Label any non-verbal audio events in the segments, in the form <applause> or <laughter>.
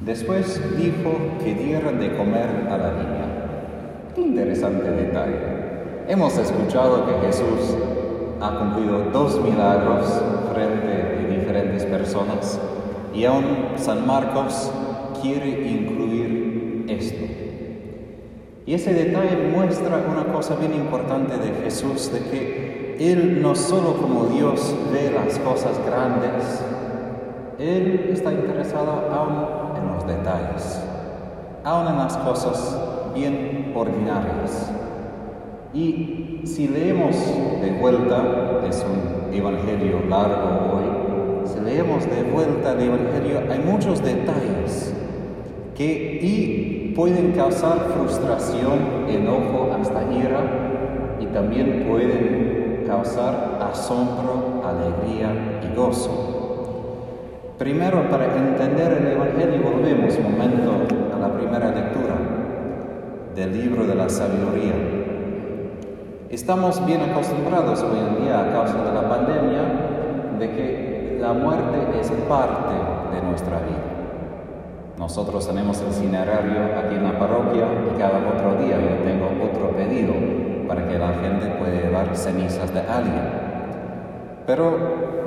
Después dijo que dieran de comer a la niña. Interesante detalle. Hemos escuchado que Jesús ha cumplido dos milagros frente a diferentes personas y aún San Marcos quiere incluir esto. Y ese detalle muestra una cosa bien importante de Jesús, de que Él no solo como Dios ve las cosas grandes, Él está interesado aún los detalles, aún en las cosas bien ordinarias. Y si leemos de vuelta, es un evangelio largo hoy, si leemos de vuelta el evangelio, hay muchos detalles que y pueden causar frustración, enojo, hasta ira, y también pueden causar asombro, alegría y gozo. Primero, para entender el Evangelio, volvemos un momento a la primera lectura del libro de la sabiduría. Estamos bien acostumbrados hoy en día a causa de la pandemia de que la muerte es parte de nuestra vida. Nosotros tenemos el cinerario aquí en la parroquia y cada otro día yo tengo otro pedido para que la gente pueda llevar cenizas de alguien. Pero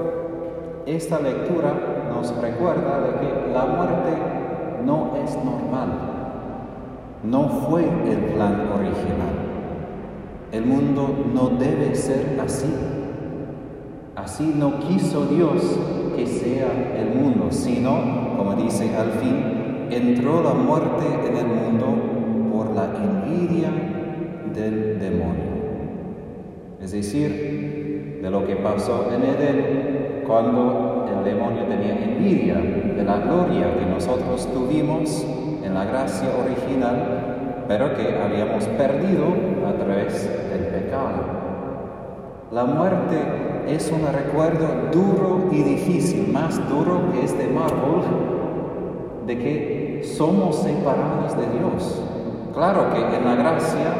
esta lectura recuerda de que la muerte no es normal, no fue el plan original. El mundo no debe ser así. Así no quiso Dios que sea el mundo, sino, como dice al fin, entró la muerte en el mundo por la envidia del demonio. Es decir, de lo que pasó en Edén cuando el demonio tenía envidia de la gloria que nosotros tuvimos en la gracia original, pero que habíamos perdido a través del pecado. La muerte es un recuerdo duro y difícil, más duro que este mármol, de que somos separados de Dios. Claro que en la gracia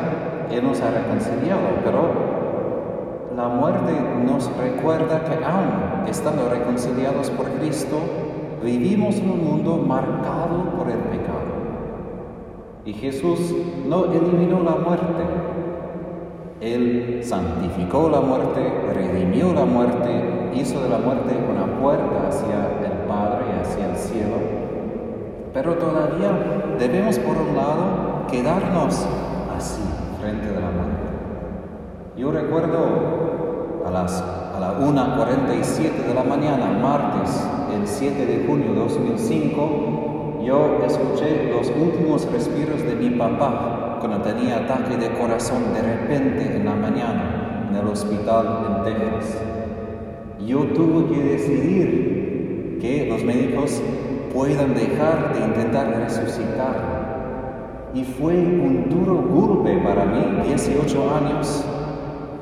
Él nos ha reconciliado, pero la muerte nos recuerda que aún estando reconciliados por Cristo, vivimos en un mundo marcado por el pecado. Y Jesús no eliminó la muerte, Él santificó la muerte, redimió la muerte, hizo de la muerte una puerta hacia el Padre hacia el cielo pero todavía debemos, por un lado, quedarnos así frente a la muerte. Yo recuerdo a las la 1.47 de la mañana, martes, el 7 de junio de 2005, yo escuché los últimos respiros de mi papá cuando tenía ataque de corazón de repente en la mañana en el hospital en Texas. Yo tuve que decidir que los médicos puedan dejar de intentar resucitar. Y fue un duro golpe para mí, 18 años,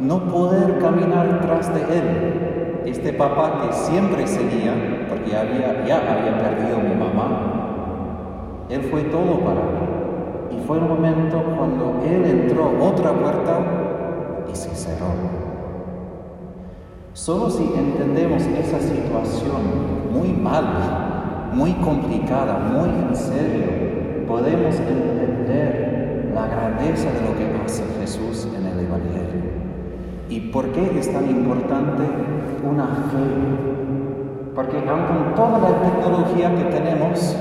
no poder caminar tras de él. Este papá que siempre seguía, porque ya había perdido a mi mamá, él fue todo para mí. Y fue un momento cuando él entró otra puerta y se cerró. Solo si entendemos esa situación muy mal, muy complicada, muy en serio, podemos entender la grandeza de lo que hace Jesús en el Evangelio. ¿Y por qué es tan importante una fe? Porque aun con toda la tecnología que tenemos,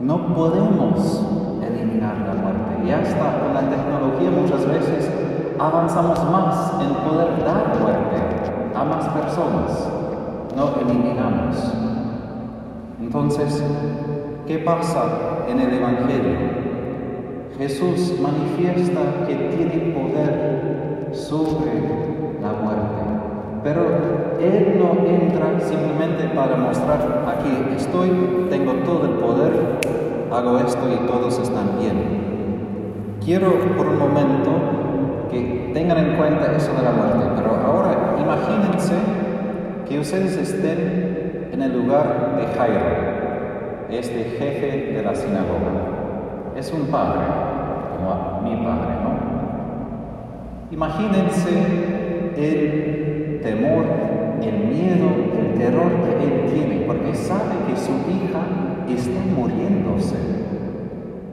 no podemos eliminar la muerte. Y hasta con la tecnología muchas veces avanzamos más en poder dar muerte a más personas. No eliminamos. Entonces, ¿qué pasa en el Evangelio? Jesús manifiesta que tiene poder sobre la muerte, pero Él no entra simplemente para mostrar, aquí estoy, tengo todo el poder, hago esto y todos están bien. Quiero por un momento que tengan en cuenta eso de la muerte, pero ahora imagínense que ustedes estén en el lugar de Jairo, este jefe de la sinagoga. Es un padre, como mi padre. Imagínense el temor el miedo, el terror que él tiene, porque sabe que su hija está muriéndose.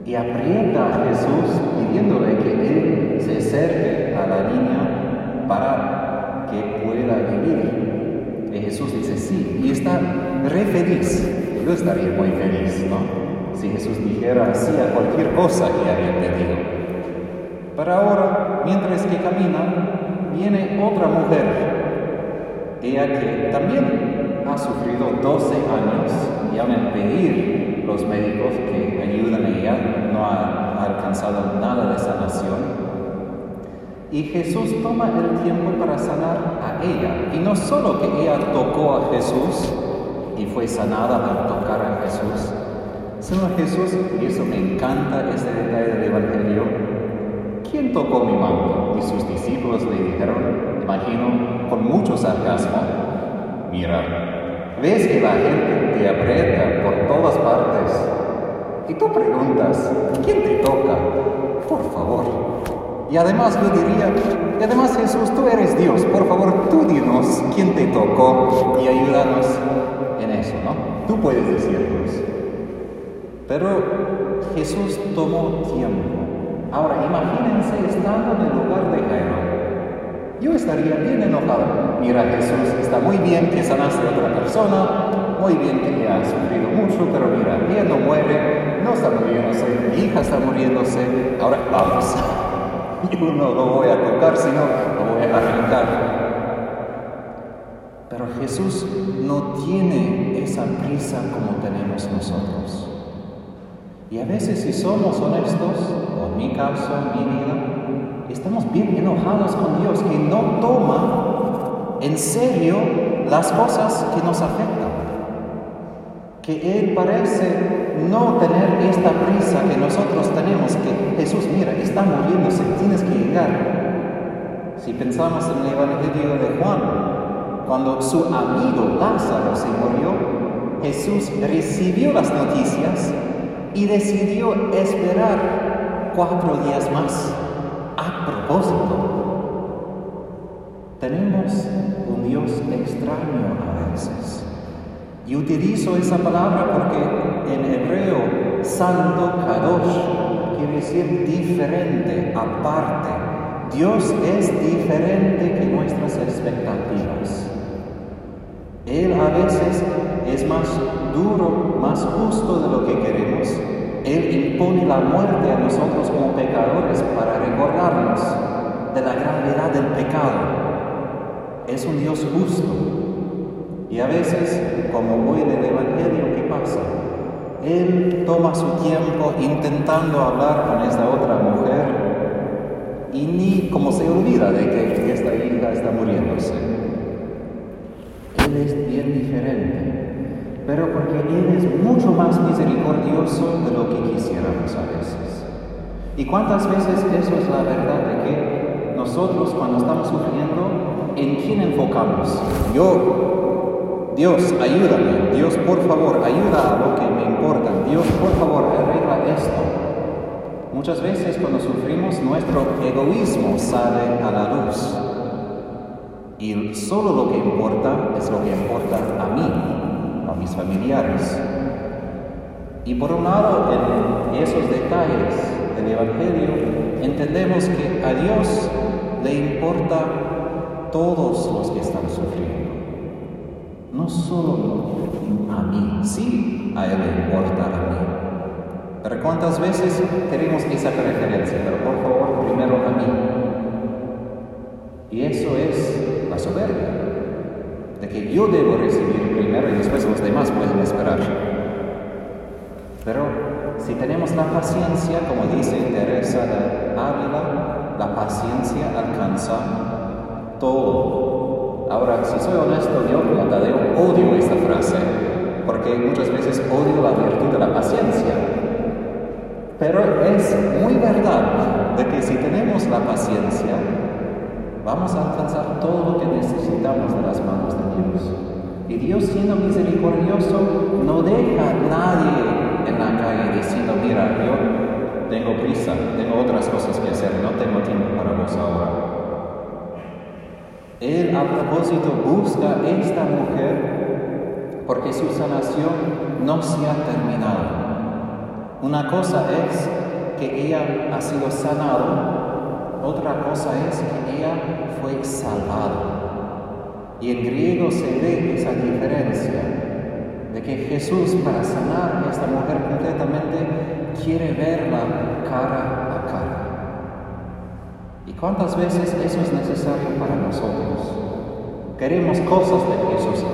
Y aprieta a Jesús pidiéndole que él se acerque a la niña para que pueda vivir. Y Jesús dice sí, y está re feliz. Yo estaría muy feliz, ¿no? Si Jesús dijera sí a cualquier cosa que haya pedido. Pero ahora, mientras que camina, viene otra mujer ella que también ha sufrido 12 años y en pedir los médicos que ayudan a ella, no ha alcanzado nada de sanación. Y Jesús toma el tiempo para sanar a ella. Y no solo que ella tocó a Jesús y fue sanada al tocar a Jesús, sino Jesús, y eso me encanta ese detalle del Evangelio, ¿quién tocó mi manto? Y sus discípulos le dijeron, imagino, con mucho sarcasmo, mira, ves que la gente te aprieta por todas partes y tú preguntas, ¿quién te toca? Por favor. Y además yo diría, y además Jesús, tú eres Dios, por favor, tú dinos quién te tocó y ayúdanos en eso, ¿no? Tú puedes decirnos. Pero Jesús tomó tiempo. Ahora, imagínense estando en el lugar de Jairo. Yo estaría bien enojado. Mira, Jesús, está muy bien que sanaste a otra persona, muy bien que ha sufrido mucho, pero mira, ella no muere, no está muriéndose, mi hija está muriéndose, ahora vamos. <laughs> Yo no lo voy a tocar, sino lo voy a arrancar. Pero Jesús no tiene esa prisa como tenemos nosotros. Y a veces si somos honestos, en mi en mi vida, estamos bien enojados con Dios, que no toma en serio las cosas que nos afectan. Que Él parece no tener esta prisa que nosotros tenemos, que Jesús, mira, está muriéndose, tienes que llegar. Si pensamos en el Evangelio de Juan, cuando su amigo Lázaro se murió, Jesús recibió las noticias y decidió esperar cuatro días más a propósito. Tenemos un Dios extraño a veces. Y utilizo esa palabra porque en hebreo, santo kadosh quiere decir diferente, aparte. Dios es diferente que nuestras expectativas. Él a veces es más duro, más justo de lo que queremos él impone la muerte a nosotros como pecadores para recordarnos de la gravedad del pecado. Es un Dios justo. Y a veces, como hoy en el Evangelio, ¿qué pasa? Él toma su tiempo intentando hablar con esta otra mujer y ni como se olvida de que esta hija está muriéndose. Él es bien diferente pero porque Él es mucho más misericordioso de lo que quisiéramos a veces. ¿Y cuántas veces eso es la verdad de que nosotros cuando estamos sufriendo, ¿en quién enfocamos? Yo, Dios, ayúdame, Dios, por favor, ayuda a lo que me importa, Dios, por favor, arregla esto. Muchas veces cuando sufrimos nuestro egoísmo sale a la luz y solo lo que importa es lo que importa a familiares. Y por un lado, en esos detalles del Evangelio, entendemos que a Dios le importa todos los que están sufriendo. No solo a mí, sí, a Él le importa a mí. Pero cuántas veces tenemos esa preferencia, pero por favor, primero a mí. Y eso es la soberbia de que yo debo recibir primero y después los demás pueden esperar. Pero si tenemos la paciencia, como dice Teresa de Ávila, la paciencia alcanza todo. Ahora, si soy honesto, yo, Tadeo, odio esta frase, porque muchas veces odio la virtud de la paciencia. Pero es muy verdad de que si tenemos la paciencia, vamos a alcanzar todo lo que necesitamos de las manos de Dios. Y Dios siendo misericordioso no deja a nadie en la calle diciendo, mira, yo tengo prisa, tengo otras cosas que hacer, no tengo tiempo para vos ahora. Él a propósito busca esta mujer porque su sanación no se ha terminado. Una cosa es que ella ha sido sanada, otra cosa es que ella fue salvada. Y en griego se ve esa diferencia de que Jesús para sanar a esta mujer completamente quiere verla cara a cara. ¿Y cuántas veces eso es necesario para nosotros? Queremos cosas de Jesús.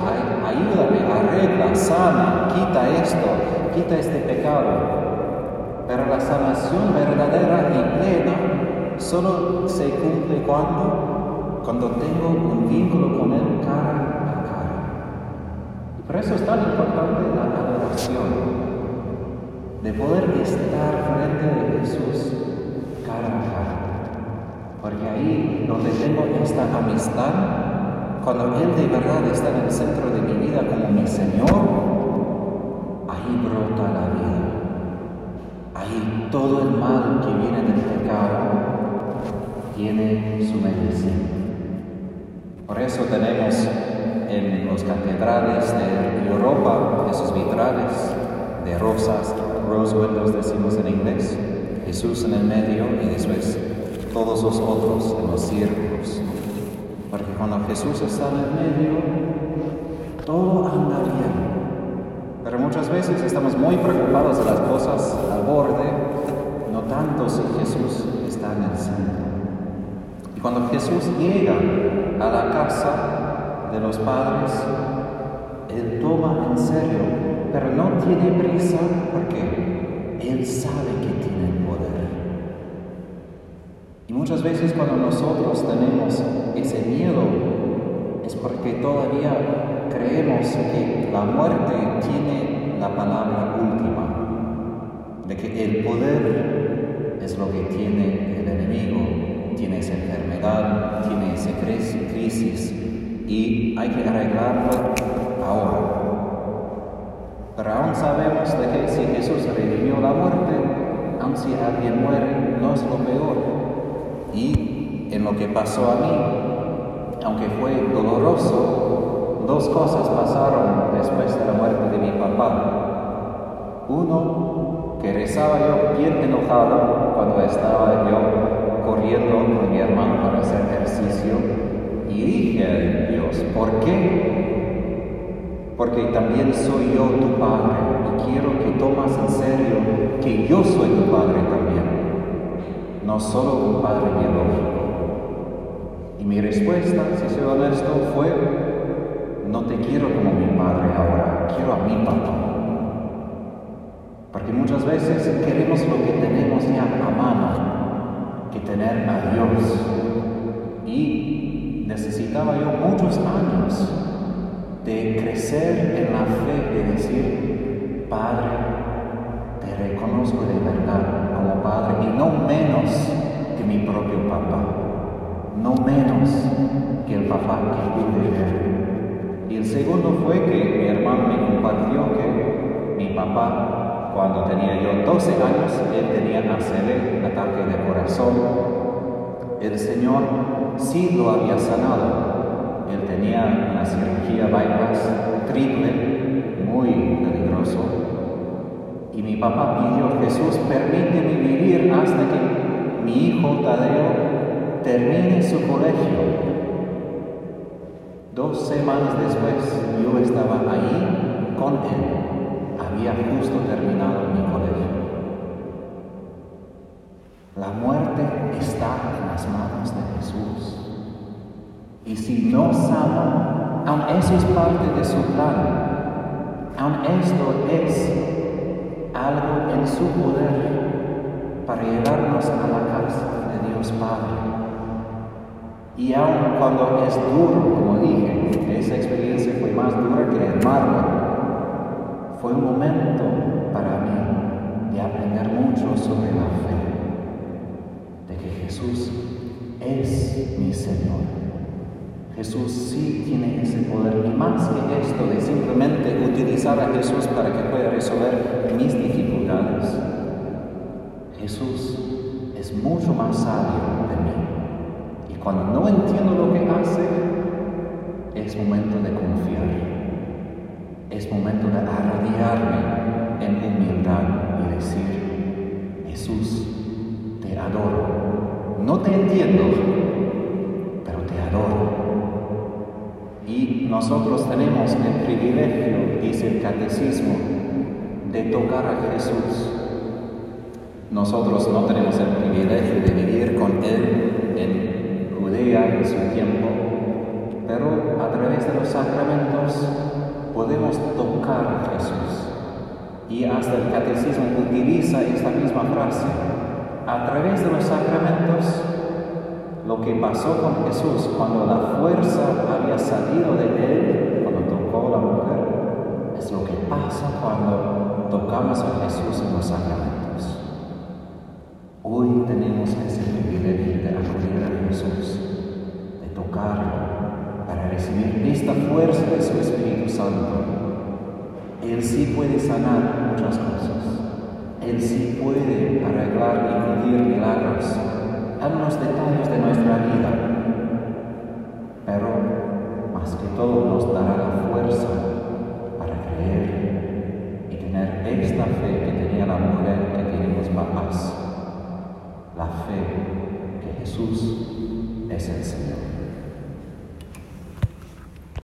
ayúdame, arregla, sana, quita esto, quita este pecado. Pero la sanación verdadera y plena solo se cumple cuando, cuando tengo un vínculo con Él cara a cara. Y por eso es tan importante la adoración, de poder estar frente a Jesús cara a cara. Porque ahí donde tengo esta amistad, cuando Él de verdad está en el centro de mi vida como mi Señor, ahí brota la vida. Ahí todo el mal que viene del pecado tiene su medicina. Por eso tenemos en los catedrales de Europa esos vitrales de rosas, rose windows decimos en inglés, Jesús en el medio y después todos los otros en los círculos. Porque cuando Jesús está en el medio, todo anda bien. Pero muchas veces estamos muy preocupados de las cosas al borde, no tanto si Jesús está en el centro. Cuando Jesús llega a la casa de los padres, Él toma en serio, pero no tiene prisa porque Él sabe que tiene el poder. Y muchas veces cuando nosotros tenemos ese miedo, es porque todavía creemos que la muerte tiene la palabra última, de que el poder es lo que tiene el enemigo, tiene esa enfermedad, tiene esa crisis y hay que arreglarlo ahora. Pero aún sabemos de que si Jesús redimió la muerte, aun si alguien muere, no es lo peor. Y en lo que pasó a mí, aunque fue doloroso, dos cosas pasaron después de la muerte de mi papá. Uno, que rezaba yo bien enojado cuando estaba yo corriendo con mi hermano para hacer ejercicio y dije a Dios, ¿por qué? Porque también soy yo tu padre y quiero que tomas en serio que yo soy tu padre también, no solo un padre biológico. Y mi respuesta, si soy honesto, fue no te quiero como mi padre ahora, quiero a mi papá. Porque muchas veces queremos lo que tenemos ya a mano, que tener a Dios. Y necesitaba yo muchos años de crecer en la fe, de decir, Padre, te reconozco de verdad como Padre y no menos que mi propio papá, no menos que el papá que pude. Y el segundo fue que mi hermano me compartió que mi papá, cuando tenía yo 12 años, él tenía ACV, ataque de corazón. El Señor sí lo había sanado. Él tenía una cirugía bypass triple, muy peligroso. Y mi papá pidió, Jesús, permíteme vivir hasta que mi hijo Tadeo termine su colegio Dos semanas después yo estaba ahí con él. Había justo terminado mi colegio. La muerte está en las manos de Jesús. Y si no sana, aun eso es parte de su plan, aun esto es algo en su poder para llevarnos a la casa de Dios Padre. Y aun cuando es duro, como dije, esa experiencia fue más dura que el mármol, fue un momento para mí de aprender mucho sobre la fe, de que Jesús es mi Señor. Jesús sí tiene ese poder y más que esto de simplemente utilizar a Jesús para que pueda resolver mis dificultades. Jesús es mucho más sabio de mí cuando no entiendo lo que hace, el privilegio, dice el catecismo, de tocar a Jesús. Nosotros no tenemos el privilegio de vivir con Él en Judea en su tiempo, pero a través de los sacramentos podemos tocar a Jesús. Y hasta el catecismo utiliza esta misma frase. A través de los sacramentos lo que pasó con Jesús cuando la fuerza había salido de él, tocó la mujer, es lo que pasa cuando tocamos a Jesús en los sacramentos. Hoy tenemos ese privilegio de acudir a Jesús, de tocarlo, para recibir esta fuerza de su Espíritu Santo. Él sí puede sanar muchas cosas. Él sí puede arreglar y cumplir milagros en los detalles de nuestra vida, pero más que todo nos dará más, la fe